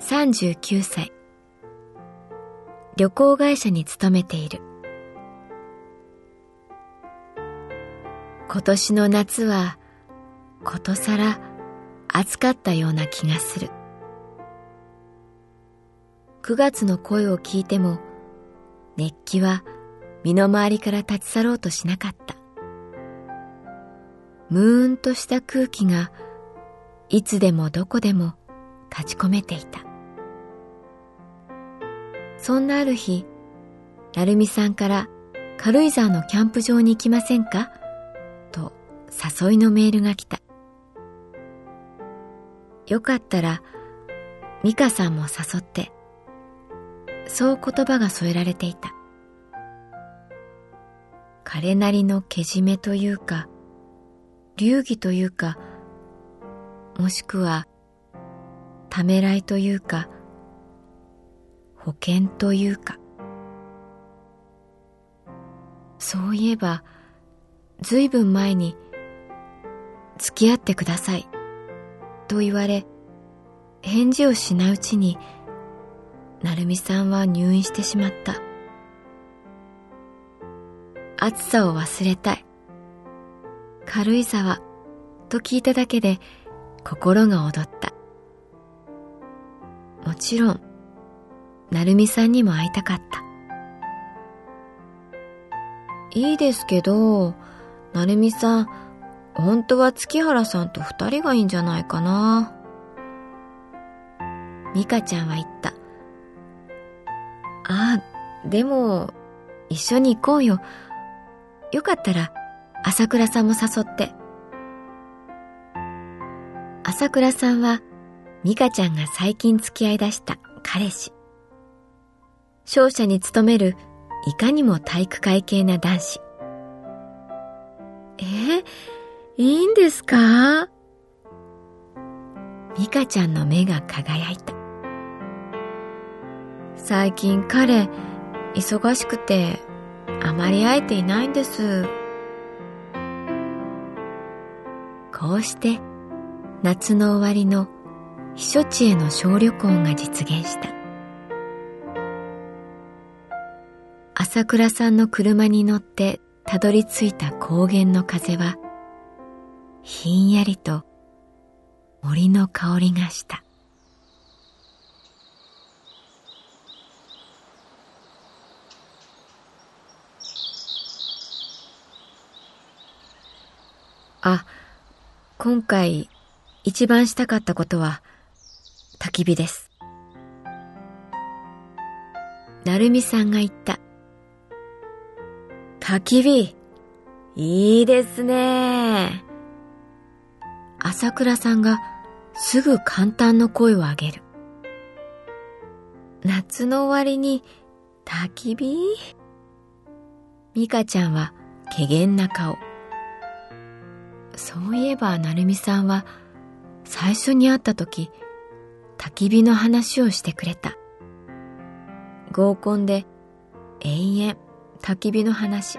39歳。旅行会社に勤めている。今年の夏はことさら暑かったような気がする。9月の声を聞いても熱気は身の回りから立ち去ろうとしなかった。ムーンとした空気がいつでもどこでも立ち込めていた。そんなある日成美さんから軽井沢のキャンプ場に行きませんか？と誘いのメールが来た。よかったら美香さんも誘ってそう言葉が添えられていた。彼なりのけじめというか流儀というかもしくはためらいというか保険というか。そういえばずいぶん前に付き合ってください。と言われ返事をしないうちに成美さんは入院してしまった。暑さを忘れたい。軽井沢と聞いただけで心が躍った。もちろん成美さんにも会いたかった。いいですけど成美さん本当は月原さんと二人がいいんじゃないかな。美香ちゃんは言った。ああでも一緒に行こうよ。よかったら朝倉さんも誘って。朝倉さんは美香ちゃんが最近付き合い出した彼氏。商社に勤めるいかにも体育会系な男子。えいいんですか？美香ちゃんの目が輝いた。最近彼忙しくてあまり会えていないんです。こうして夏の終わりの避暑地への小旅行が実現した。朝倉さんの車に乗ってたどり着いた高原の風はひんやりと森の香りがしたあ今回一番したかったことは焚き火です。成美さんが言った。焚き火いいですね。朝倉さんがすぐ簡単の声を上げる。夏の終わりに焚き火？美香ちゃんは怪げな顔。そういえば成美さんは最初に会った時焚き火の話をしてくれた合コンで永遠焚き火の話。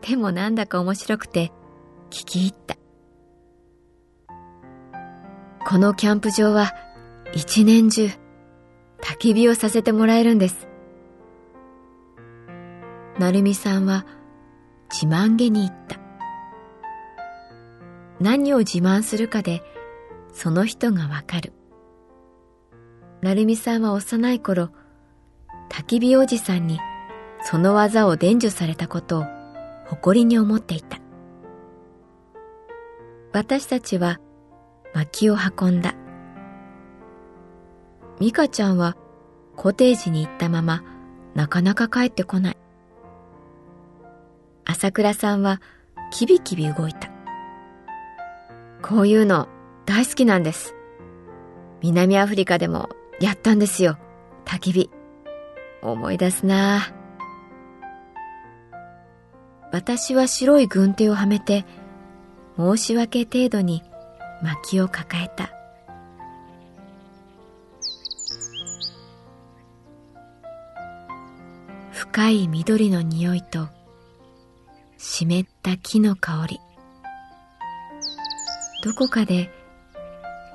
でもなんだか面白くて聞き入った。このキャンプ場は一年中焚き火をさせてもらえるんです。成美さんは自慢げに言った。何を自慢するかでその人がわかる。成美さんは幼い頃焚き火おじさんにその技を伝授されたことを誇りに思っていた。私たちは薪を運んだ。美香ちゃんはコテージに行ったままなかなか帰ってこない。朝倉さんはキビキビ動いた。こういうの大好きなんです。南アフリカでもやったんですよ焚き火。思い出すな私は白い軍手をはめて申し訳程度に薪を抱えた。深い緑の匂いと湿った木の香り。どこかで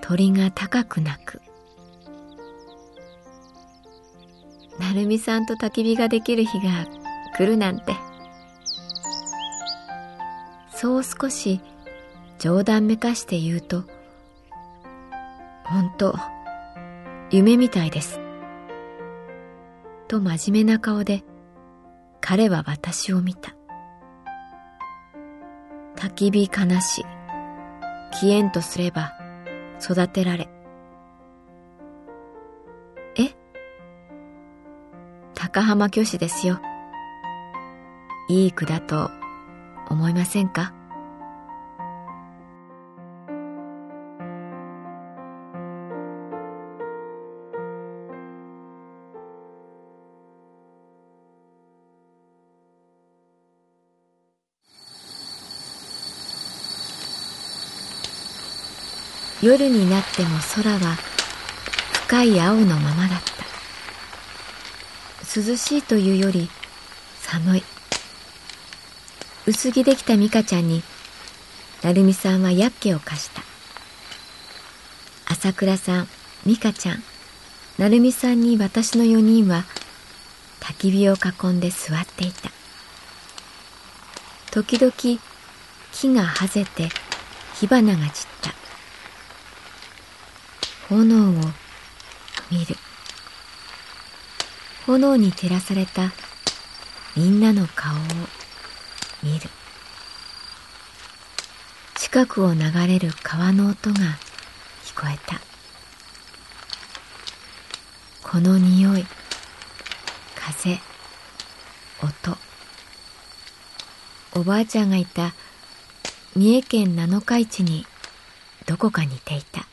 鳥が高く鳴く。成美さんと焚き火ができる日が来るなんて。そう少し冗談めかして言うと本当夢みたいです。と真面目な顔で彼は私を見た。焚き火悲し消えんとすれば育てられ。え？高浜虚子ですよ。いい句だと思いませんか？夜になっても空は深い青のままだった。涼しいというより寒い。薄着できた美香ちゃんに成美さんはやっけを貸した。朝倉さん美香ちゃん。成美さんに私の4人は焚き火を囲んで座っていた。時々木がはぜて火花が散った。炎を見る。炎に照らされたみんなの顔を。見る。近くを流れる川の音が聞こえた。この匂い風音。おばあちゃんがいた三重県七日市にどこか似ていた。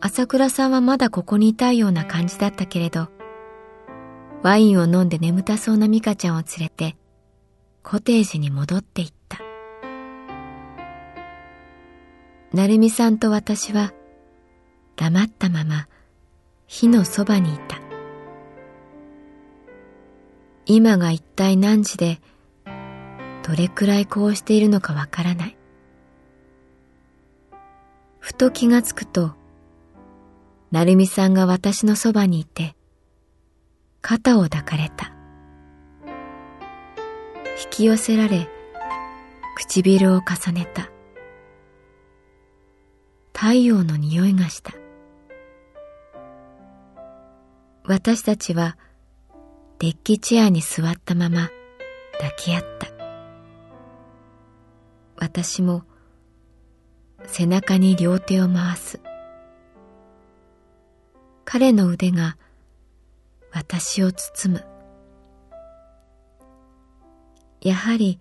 朝倉さんはまだここにいたいような感じだったけれど、ワインを飲んで眠たそうな美香ちゃんを連れて、コテージに戻っていった。成美さんと私は、黙ったまま、火のそばにいた。今が一体何時で、どれくらいこうしているのかわからない。ふと気がつくと、成美さんが私のそばにいて、肩を抱かれた。引き寄せられ、唇を重ねた。太陽の匂いがした。私たちはデッキチェアに座ったまま抱き合った。私も背中に両手を回す。彼の腕が私を包む。やはり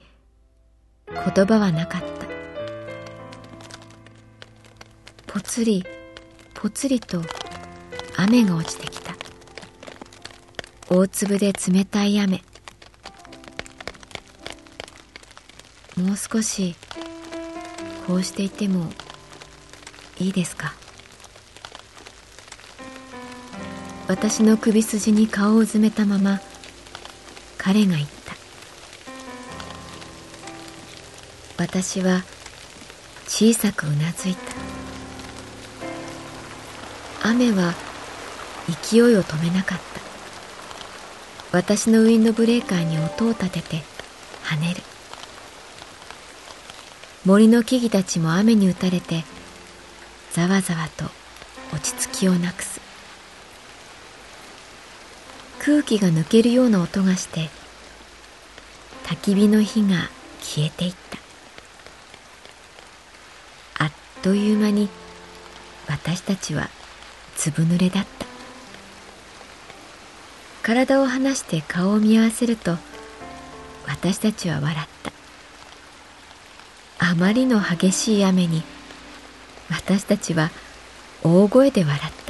言葉はなかった。ぽつりぽつりと雨が落ちてきた。大粒で冷たい雨。もう少しこうしていてもいいですか？私の首筋に顔をうずめたまま彼が言った。私は小さくうなずいた。雨は勢いを止めなかった。私のウィンドブレーカーに音を立てて跳ねる。森の木々たちも雨に打たれてざわざわと落ち着きをなくす。空気が抜けるような音がして焚き火の火が消えていった。あっという間に私たちはずぶ濡れだった。体を離して顔を見合わせると私たちは笑った。あまりの激しい雨に私たちは大声で笑った。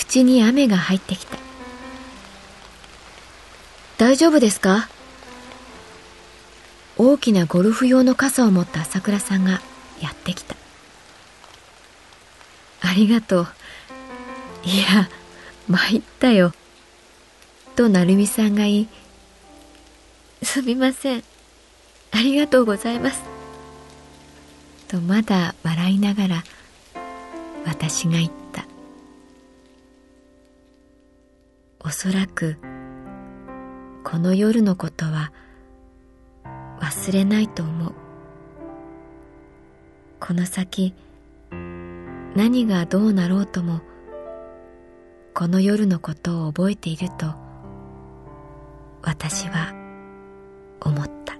口に雨が入ってきた。大丈夫ですか？大きなゴルフ用の傘を持った朝倉さんがやってきた。ありがとう。いや参ったよ。と成美さんが言いすみません。ありがとうございます。とまだ笑いながら私が言った。おそらくこの夜のことは忘れないと思う。この先何がどうなろうともこの夜のことを覚えていると私は思った。